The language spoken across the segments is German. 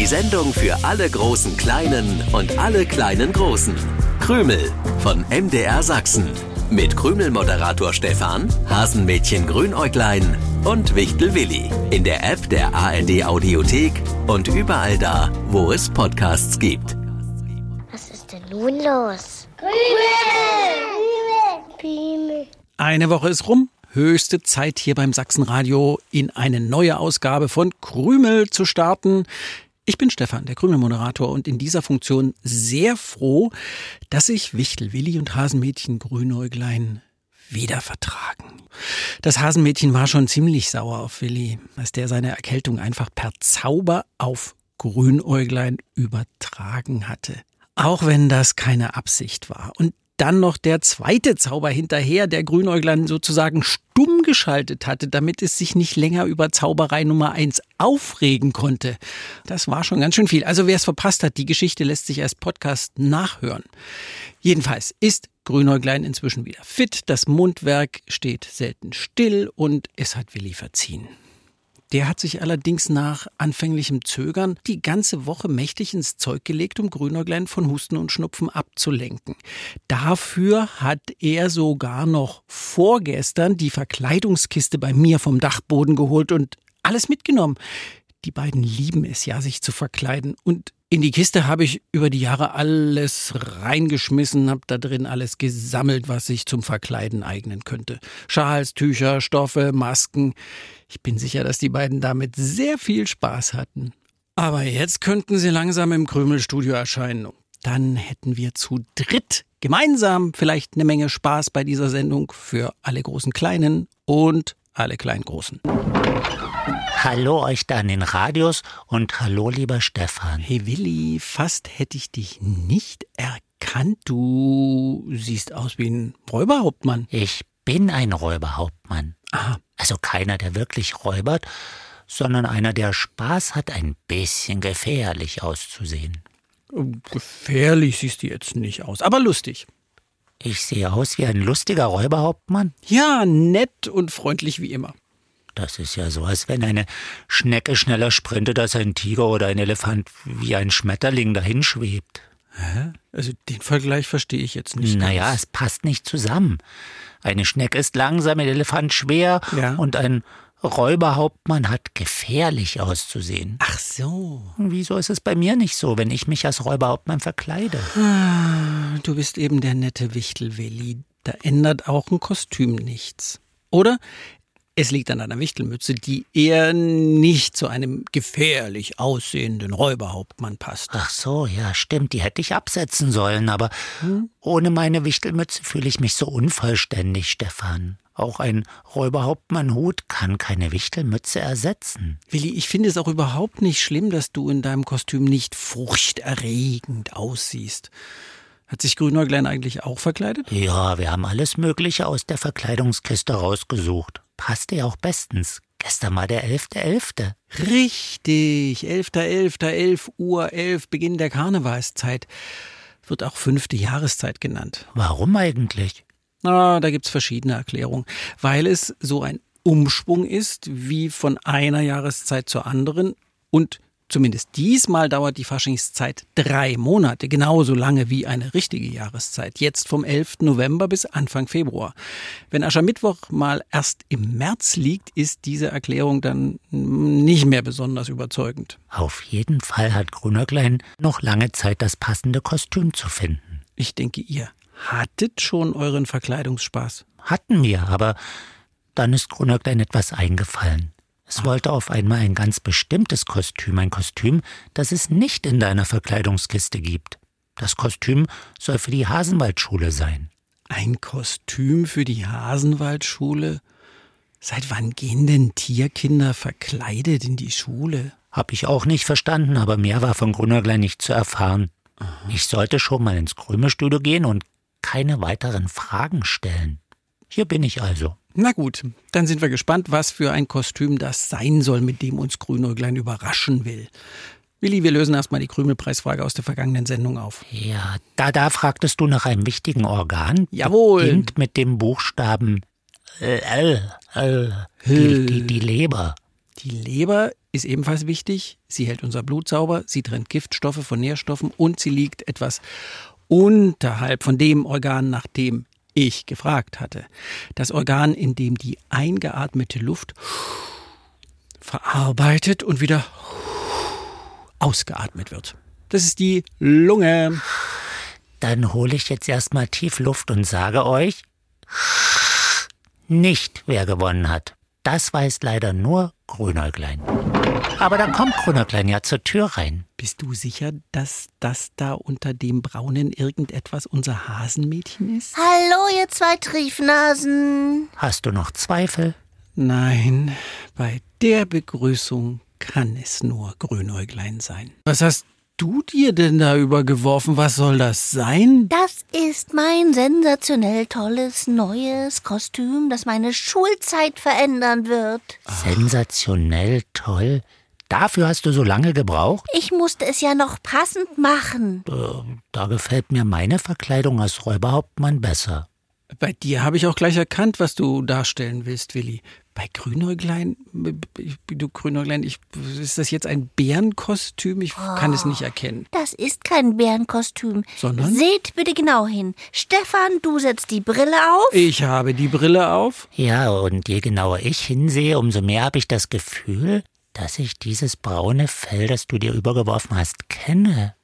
Die Sendung für alle großen Kleinen und alle kleinen Großen. Krümel von MDR Sachsen. Mit Krümel-Moderator Stefan, Hasenmädchen Grünäuglein und Wichtel Willi. In der App der ARD Audiothek und überall da, wo es Podcasts gibt. Was ist denn nun los? Krümel! Krümel! Eine Woche ist rum. Höchste Zeit hier beim Sachsenradio in eine neue Ausgabe von Krümel zu starten. Ich bin Stefan, der Krümel-Moderator und in dieser Funktion sehr froh, dass sich Wichtel Willi und Hasenmädchen Grünäuglein wieder vertragen. Das Hasenmädchen war schon ziemlich sauer auf Willi, als der seine Erkältung einfach per Zauber auf Grünäuglein übertragen hatte. Auch wenn das keine Absicht war. Und dann noch der zweite Zauber hinterher, der Grünäuglein sozusagen stumm geschaltet hatte, damit es sich nicht länger über Zauberei Nummer eins aufregen konnte. Das war schon ganz schön viel. Also wer es verpasst hat, die Geschichte lässt sich als Podcast nachhören. Jedenfalls ist Grünäuglein inzwischen wieder fit, das Mundwerk steht selten still und es hat Willi verziehen. Der hat sich allerdings nach anfänglichem Zögern die ganze Woche mächtig ins Zeug gelegt, um Grünäuglein von Husten und Schnupfen abzulenken. Dafür hat er sogar noch vorgestern die Verkleidungskiste bei mir vom Dachboden geholt und alles mitgenommen. Die beiden lieben es ja, sich zu verkleiden. Und in die Kiste habe ich über die Jahre alles reingeschmissen, habe da drin alles gesammelt, was sich zum Verkleiden eignen könnte. Schals, Tücher, Stoffe, Masken. Ich bin sicher, dass die beiden damit sehr viel Spaß hatten. Aber jetzt könnten sie langsam im Krümelstudio erscheinen. Dann hätten wir zu dritt gemeinsam vielleicht eine Menge Spaß bei dieser Sendung für alle großen Kleinen und alle kleinen Großen. Hallo euch da an den Radios und hallo lieber Stefan. Hey Willi, fast hätte ich dich nicht erkannt. Du siehst aus wie ein Räuberhauptmann. Ich bin ein Räuberhauptmann. Aha. Also keiner, der wirklich räubert, sondern einer, der Spaß hat, ein bisschen gefährlich auszusehen. Gefährlich siehst du jetzt nicht aus, aber lustig. Ich sehe aus wie ein lustiger Räuberhauptmann? Ja, nett und freundlich wie immer. Das ist ja so, als wenn eine Schnecke schneller sprintet als ein Tiger oder ein Elefant wie ein Schmetterling dahinschwebt. Hä? Also den Vergleich verstehe ich jetzt nicht. Naja, ganz. es passt nicht zusammen. Eine Schnecke ist langsam, ein Elefant schwer ja. und ein Räuberhauptmann hat gefährlich auszusehen. Ach so. Wieso ist es bei mir nicht so, wenn ich mich als Räuberhauptmann verkleide? Ah, du bist eben der nette Wichtelwilli. Da ändert auch ein Kostüm nichts. Oder es liegt an einer Wichtelmütze, die eher nicht zu einem gefährlich aussehenden Räuberhauptmann passt. Ach so, ja, stimmt, die hätte ich absetzen sollen, aber hm? ohne meine Wichtelmütze fühle ich mich so unvollständig, Stefan. Auch ein Räuberhauptmannhut kann keine Wichtelmütze ersetzen. Willi, ich finde es auch überhaupt nicht schlimm, dass du in deinem Kostüm nicht furchterregend aussiehst. Hat sich Grünäuglein eigentlich auch verkleidet? Ja, wir haben alles Mögliche aus der Verkleidungskiste rausgesucht passte ja auch bestens. Gestern mal der 11.11. .11. Richtig, 11.11., .11., 11 Uhr 11, Beginn der Karnevalszeit. Wird auch fünfte Jahreszeit genannt. Warum eigentlich? Na, da gibt's verschiedene Erklärungen. Weil es so ein Umschwung ist, wie von einer Jahreszeit zur anderen und Zumindest diesmal dauert die Faschingszeit drei Monate, genauso lange wie eine richtige Jahreszeit. Jetzt vom 11. November bis Anfang Februar. Wenn Aschermittwoch mal erst im März liegt, ist diese Erklärung dann nicht mehr besonders überzeugend. Auf jeden Fall hat Grünerklein noch lange Zeit, das passende Kostüm zu finden. Ich denke, ihr hattet schon euren Verkleidungsspaß. Hatten wir, aber dann ist Grünerklein etwas eingefallen. Es wollte auf einmal ein ganz bestimmtes Kostüm, ein Kostüm, das es nicht in deiner Verkleidungskiste gibt. Das Kostüm soll für die Hasenwaldschule sein. Ein Kostüm für die Hasenwaldschule? Seit wann gehen denn Tierkinder verkleidet in die Schule? Hab ich auch nicht verstanden, aber mehr war von Grünerglein nicht zu erfahren. Ich sollte schon mal ins Krümelstudio gehen und keine weiteren Fragen stellen. Hier bin ich also. Na gut, dann sind wir gespannt, was für ein Kostüm das sein soll, mit dem uns Grünäuglein überraschen will. Willi, wir lösen erstmal die Krümelpreisfrage aus der vergangenen Sendung auf. Ja, da, da fragtest du nach einem wichtigen Organ. Jawohl. Beginnt mit dem Buchstaben L, L, die, die, die Leber. Die Leber ist ebenfalls wichtig. Sie hält unser Blut sauber, sie trennt Giftstoffe von Nährstoffen und sie liegt etwas unterhalb von dem Organ, nach dem ich gefragt hatte. Das Organ, in dem die eingeatmete Luft verarbeitet und wieder ausgeatmet wird. Das ist die Lunge. Dann hole ich jetzt erstmal tief Luft und sage euch nicht, wer gewonnen hat. Das weiß leider nur Grünäuglein. Aber da kommt Grünäuglein ja zur Tür rein. Bist du sicher, dass das da unter dem Braunen irgendetwas unser Hasenmädchen ist? Hallo, ihr zwei Triefnasen. Hast du noch Zweifel? Nein, bei der Begrüßung kann es nur Grünäuglein sein. Was hast du dir denn da übergeworfen? Was soll das sein? Das ist mein sensationell tolles neues Kostüm, das meine Schulzeit verändern wird. Sensationell toll. Dafür hast du so lange gebraucht? Ich musste es ja noch passend machen. Äh, da gefällt mir meine Verkleidung als Räuberhauptmann besser. Bei dir habe ich auch gleich erkannt, was du darstellen willst, Willi. Bei Grünäuglein, du Grünäuglein, ich, ist das jetzt ein Bärenkostüm? Ich kann es nicht erkennen. Das ist kein Bärenkostüm. Sondern? Seht bitte genau hin. Stefan, du setzt die Brille auf. Ich habe die Brille auf. Ja, und je genauer ich hinsehe, umso mehr habe ich das Gefühl, dass ich dieses braune Fell, das du dir übergeworfen hast, kenne.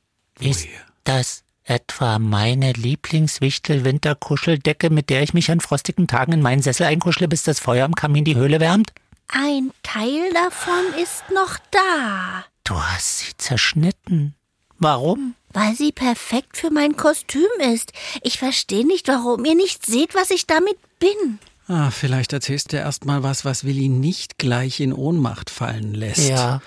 Ist das etwa meine Lieblingswichtel-Winterkuscheldecke, mit der ich mich an frostigen Tagen in meinen Sessel einkuschle, bis das Feuer im Kamin die Höhle wärmt? Ein Teil davon ist noch da. Du hast sie zerschnitten. Warum? Weil sie perfekt für mein Kostüm ist. Ich verstehe nicht, warum ihr nicht seht, was ich damit bin. Ah, vielleicht erzählst du erst mal was, was Willi nicht gleich in Ohnmacht fallen lässt. Ja.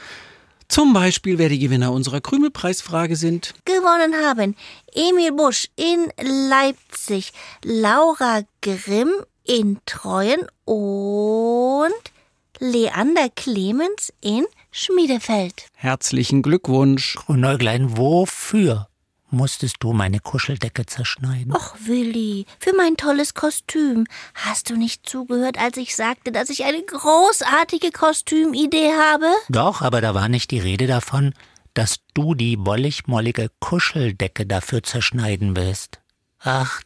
Zum Beispiel, wer die Gewinner unserer Krümelpreisfrage sind. Gewonnen haben Emil Busch in Leipzig, Laura Grimm in Treuen und Leander Clemens in Schmiedefeld. Herzlichen Glückwunsch. Grünäuglein, wofür musstest du meine Kuscheldecke zerschneiden? Och, Willi, für mein tolles Kostüm. Hast du nicht zugehört, als ich sagte, dass ich eine großartige Kostümidee habe? Doch, aber da war nicht die Rede davon, dass du die wollig-mollige Kuscheldecke dafür zerschneiden willst. Ach,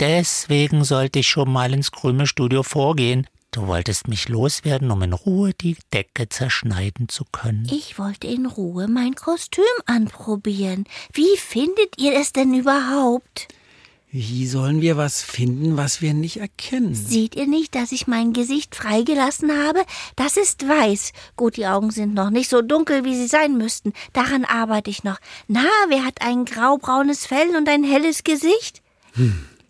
deswegen sollte ich schon mal ins Krümelstudio vorgehen. Du wolltest mich loswerden, um in Ruhe die Decke zerschneiden zu können. Ich wollte in Ruhe mein Kostüm anprobieren. Wie findet ihr es denn überhaupt? Wie sollen wir was finden, was wir nicht erkennen? Seht ihr nicht, dass ich mein Gesicht freigelassen habe? Das ist weiß. Gut, die Augen sind noch nicht so dunkel, wie sie sein müssten. Daran arbeite ich noch. Na, wer hat ein graubraunes Fell und ein helles Gesicht?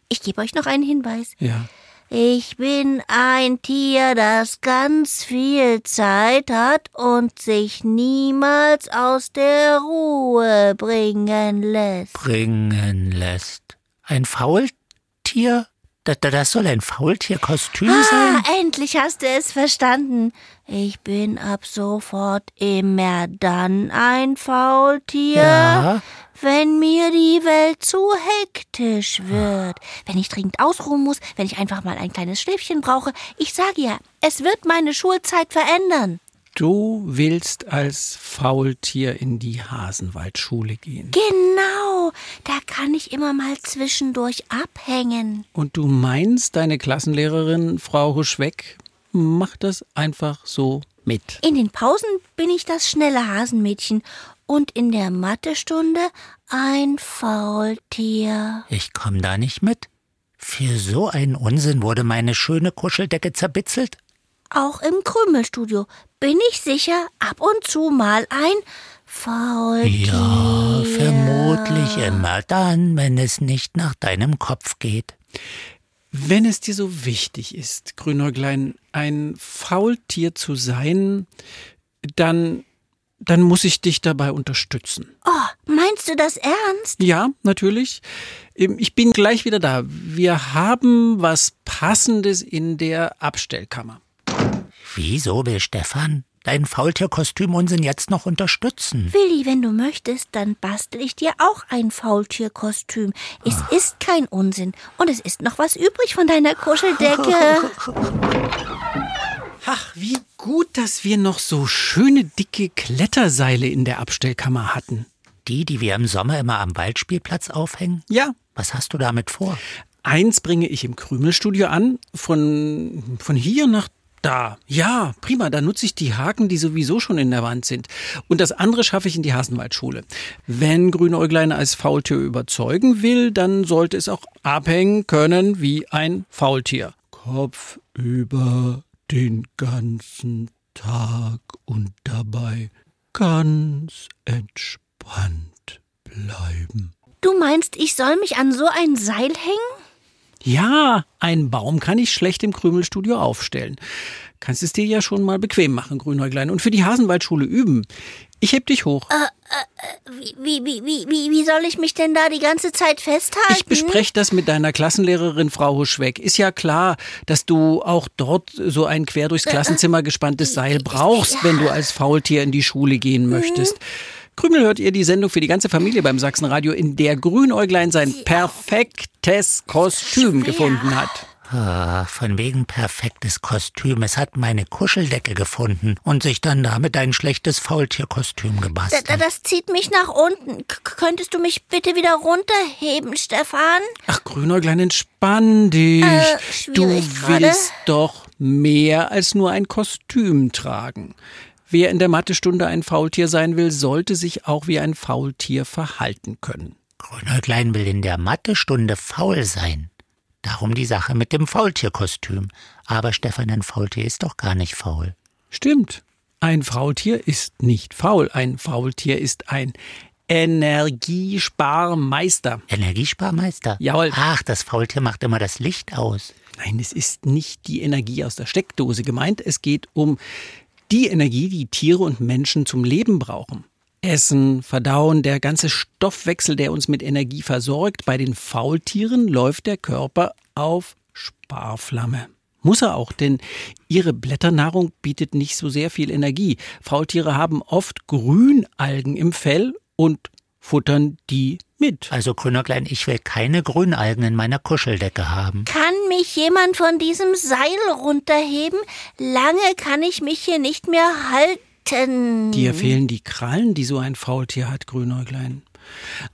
Ich gebe euch noch einen Hinweis. Ja. Ich bin ein Tier, das ganz viel Zeit hat und sich niemals aus der Ruhe bringen lässt. Bringen lässt. Ein Faultier? Das, das soll ein Faultierkostüm sein? Ah, endlich hast du es verstanden. Ich bin ab sofort immer dann ein Faultier, Ja. Wenn mir die Welt zu hektisch wird. Wenn ich dringend ausruhen muss, wenn ich einfach mal ein kleines Schläfchen brauche. Ich sage ja, es wird meine Schulzeit verändern. Du willst als Faultier in die Hasenwaldschule gehen. Genau, da kann ich immer mal zwischendurch abhängen. Und du meinst, deine Klassenlehrerin, Frau Huschweck, macht das einfach so mit. In den Pausen bin ich das schnelle Hasenmädchen und in der Mathestunde ein Faultier. Ich komm da nicht mit. Für so einen Unsinn wurde meine schöne Kuscheldecke zerbitzelt. Auch im Krümelstudio bin ich sicher ab und zu mal ein Faultier. Ja, vermutlich immer dann, wenn es nicht nach deinem Kopf geht. Wenn es dir so wichtig ist, Grünäuglein, ein Faultier zu sein, dann, dann muss ich dich dabei unterstützen. Oh, meinst du das ernst? Ja, natürlich. Ähm, Ich bin gleich wieder da. Wir haben was Passendes in der Abstellkammer. Wieso will Stefan dein Faultierkostüm-Unsinn jetzt noch unterstützen? Willi, wenn du möchtest, dann bastel ich dir auch ein Faultierkostüm. Es ist kein Unsinn und es ist noch was übrig von deiner Kuscheldecke. Ach, wie gut, dass wir noch so schöne dicke Kletterseile in der Abstellkammer hatten. Die, die wir im Sommer immer am Waldspielplatz aufhängen? Ja. Was hast du damit vor? Eins bringe ich im Krümelstudio an, von, von hier nach da. Ja, prima, da nutze ich die Haken, die sowieso schon in der Wand sind. Und das andere schaffe ich in die Hasenwaldschule. Wenn Grünäuglein als Faultier überzeugen will, dann sollte es auch abhängen können wie ein Faultier. Kopf über den ganzen Tag und dabei ganz entspannt bleiben. Du meinst, ich soll mich an so ein Seil hängen? Ja, einen Baum kann ich schlecht im Krümelstudio aufstellen. Kannst es dir ja schon mal bequem machen, Grünäuglein, und für die Hasenwaldschule üben. Ich heb dich hoch. Äh, äh, wie, wie, wie, wie, wie soll ich mich denn da die ganze Zeit festhalten? Ich bespreche das mit deiner Klassenlehrerin, Frau Huschweck. Ist ja klar, dass du auch dort so ein quer durchs Klassenzimmer gespanntes Seil brauchst, wenn du als Faultier in die Schule gehen möchtest. Krümel hört ihr die Sendung für die ganze Familie beim Sachsenradio, in der Grünäuglein sein perfektes Kostüm gefunden hat. Ah, von wegen perfektes Kostüm. Es hat meine Kuscheldecke gefunden und sich dann damit ein schlechtes Faultierkostüm gebastelt. Da, das zieht mich nach unten. K könntest du mich bitte wieder runterheben, Stefan? Ach, Grünäuglein, entspann dich. Äh, du willst doch mehr als nur ein Kostüm tragen. Wer in der Mathestunde ein Faultier sein will, sollte sich auch wie ein Faultier verhalten können. Grünäuglein will in der Mathestunde faul sein. Darum die Sache mit dem Faultierkostüm. Aber Stefan, ein Faultier ist doch gar nicht faul. Stimmt. Ein Faultier ist nicht faul. Ein Faultier ist ein Energiesparmeister. Energiesparmeister? Jawohl. Ach, das Faultier macht immer das Licht aus. Nein, es ist nicht die Energie aus der Steckdose gemeint. Es geht um die Energie, die Tiere und Menschen zum Leben brauchen. Essen, Verdauen, der ganze Stoffwechsel, der uns mit Energie versorgt. Bei den Faultieren läuft der Körper auf Sparflamme. Muss er auch, denn ihre Blätternahrung bietet nicht so sehr viel Energie. Faultiere haben oft Grünalgen im Fell und futtern die mit. Also Grünäuglein, ich will keine Grünalgen in meiner Kuscheldecke haben. Kann mich jemand von diesem Seil runterheben? Lange kann ich mich hier nicht mehr halten. Dir fehlen die Krallen, die so ein Faultier hat, Grünäuglein.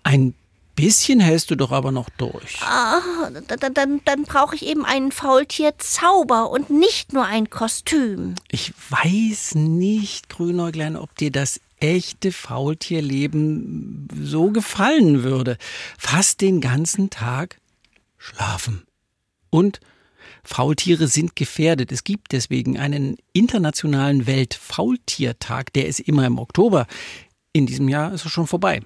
Ein bisschen hältst du doch aber noch durch. Ah, dann, dann, dann brauche ich eben einen Faultierzauber und nicht nur ein Kostüm. Ich weiß nicht, Grünäuglein, ob dir das echte Faultierleben so gefallen würde. Fast den ganzen Tag schlafen. Und Faultiere sind gefährdet. Es gibt deswegen einen internationalen Weltfaultiertag, der ist immer im Oktober. In diesem Jahr ist er schon vorbei.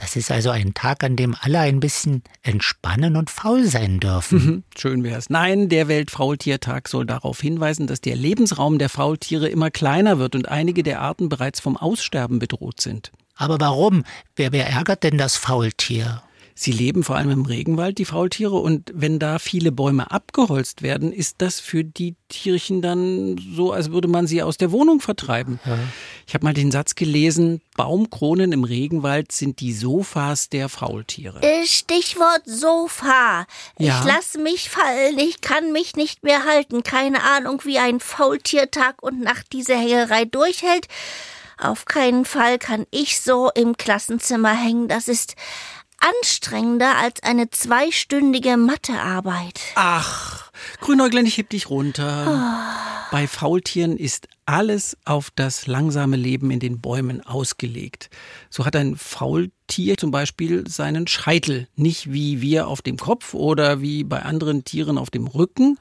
Das ist also ein Tag, an dem alle ein bisschen entspannen und faul sein dürfen. Mhm, schön wär's. Nein, der Weltfaultiertag soll darauf hinweisen, dass der Lebensraum der Faultiere immer kleiner wird und einige der Arten bereits vom Aussterben bedroht sind. Aber warum? Wer, wer ärgert denn das Faultier? Sie leben vor allem im Regenwald, die Faultiere, und wenn da viele Bäume abgeholzt werden, ist das für die Tierchen dann so, als würde man sie aus der Wohnung vertreiben. Ja. Ich habe mal den Satz gelesen, Baumkronen im Regenwald sind die Sofas der Faultiere. Äh, Stichwort Sofa. Ja. Ich lasse mich fallen. Ich kann mich nicht mehr halten. Keine Ahnung, wie ein Faultiertag und Nacht diese Hängerei durchhält. Auf keinen Fall kann ich so im Klassenzimmer hängen. Das ist anstrengender als eine zweistündige Mathearbeit. Ach, Grünäuglein, ich heb dich runter. Bei Faultieren ist alles auf das langsame Leben in den Bäumen ausgelegt. So hat ein Faultier zum Beispiel seinen Scheitel, nicht wie wir auf dem Kopf oder wie bei anderen Tieren auf dem Rücken.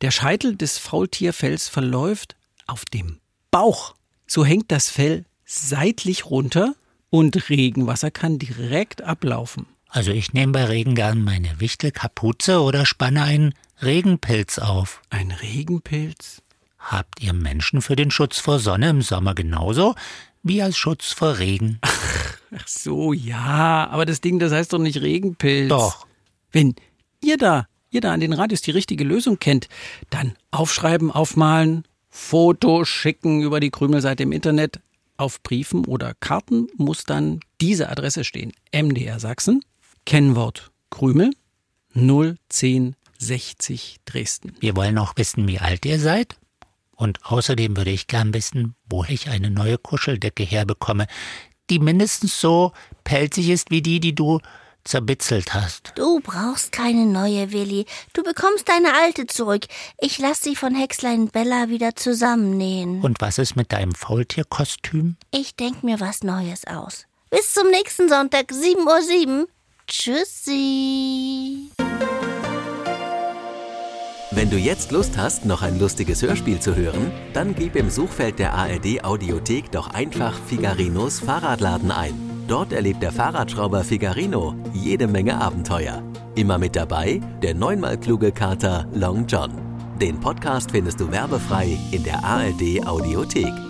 Der Scheitel des Faultierfells verläuft auf dem Bauch. So hängt das Fell seitlich runter und Regenwasser kann direkt ablaufen. Also ich nehme bei Regen gern meine Wichtelkapuze oder spanne einen Regenpilz auf. Ein Regenpilz? Habt ihr Menschen für den Schutz vor Sonne im Sommer genauso wie als Schutz vor Regen? Ach so, ja, aber das Ding, das heißt doch nicht Regenpilz. Doch. Wenn ihr da, ihr da an den Radios die richtige Lösung kennt, dann aufschreiben, aufmalen, Foto schicken über die Krümelseite im Internet. Auf Briefen oder Karten muss dann diese Adresse stehen. MDR Sachsen, Kennwort Krümel 01060 Dresden. Wir wollen auch wissen, wie alt ihr seid Und außerdem würde ich gern wissen, wo ich eine neue Kuscheldecke herbekomme, die mindestens so pelzig ist wie die, die du zerbitzelt hast. Du brauchst keine neue, Willi. Du bekommst deine alte zurück. Ich lass sie von Hexlein Bella wieder zusammennähen. Und was ist mit deinem Faultierkostüm? Ich denk mir was Neues aus. Bis zum nächsten Sonntag, 7.07 Uhr. Tschüssi. Wenn du jetzt Lust hast, noch ein lustiges Hörspiel zu hören, dann gib im Suchfeld der ARD Audiothek doch einfach Figarinos Fahrradladen ein. Dort erlebt der Fahrradschrauber Figarino jede Menge Abenteuer. Immer mit dabei der neunmal kluge Kater Long John. Den Podcast findest du werbefrei in der ARD Audiothek.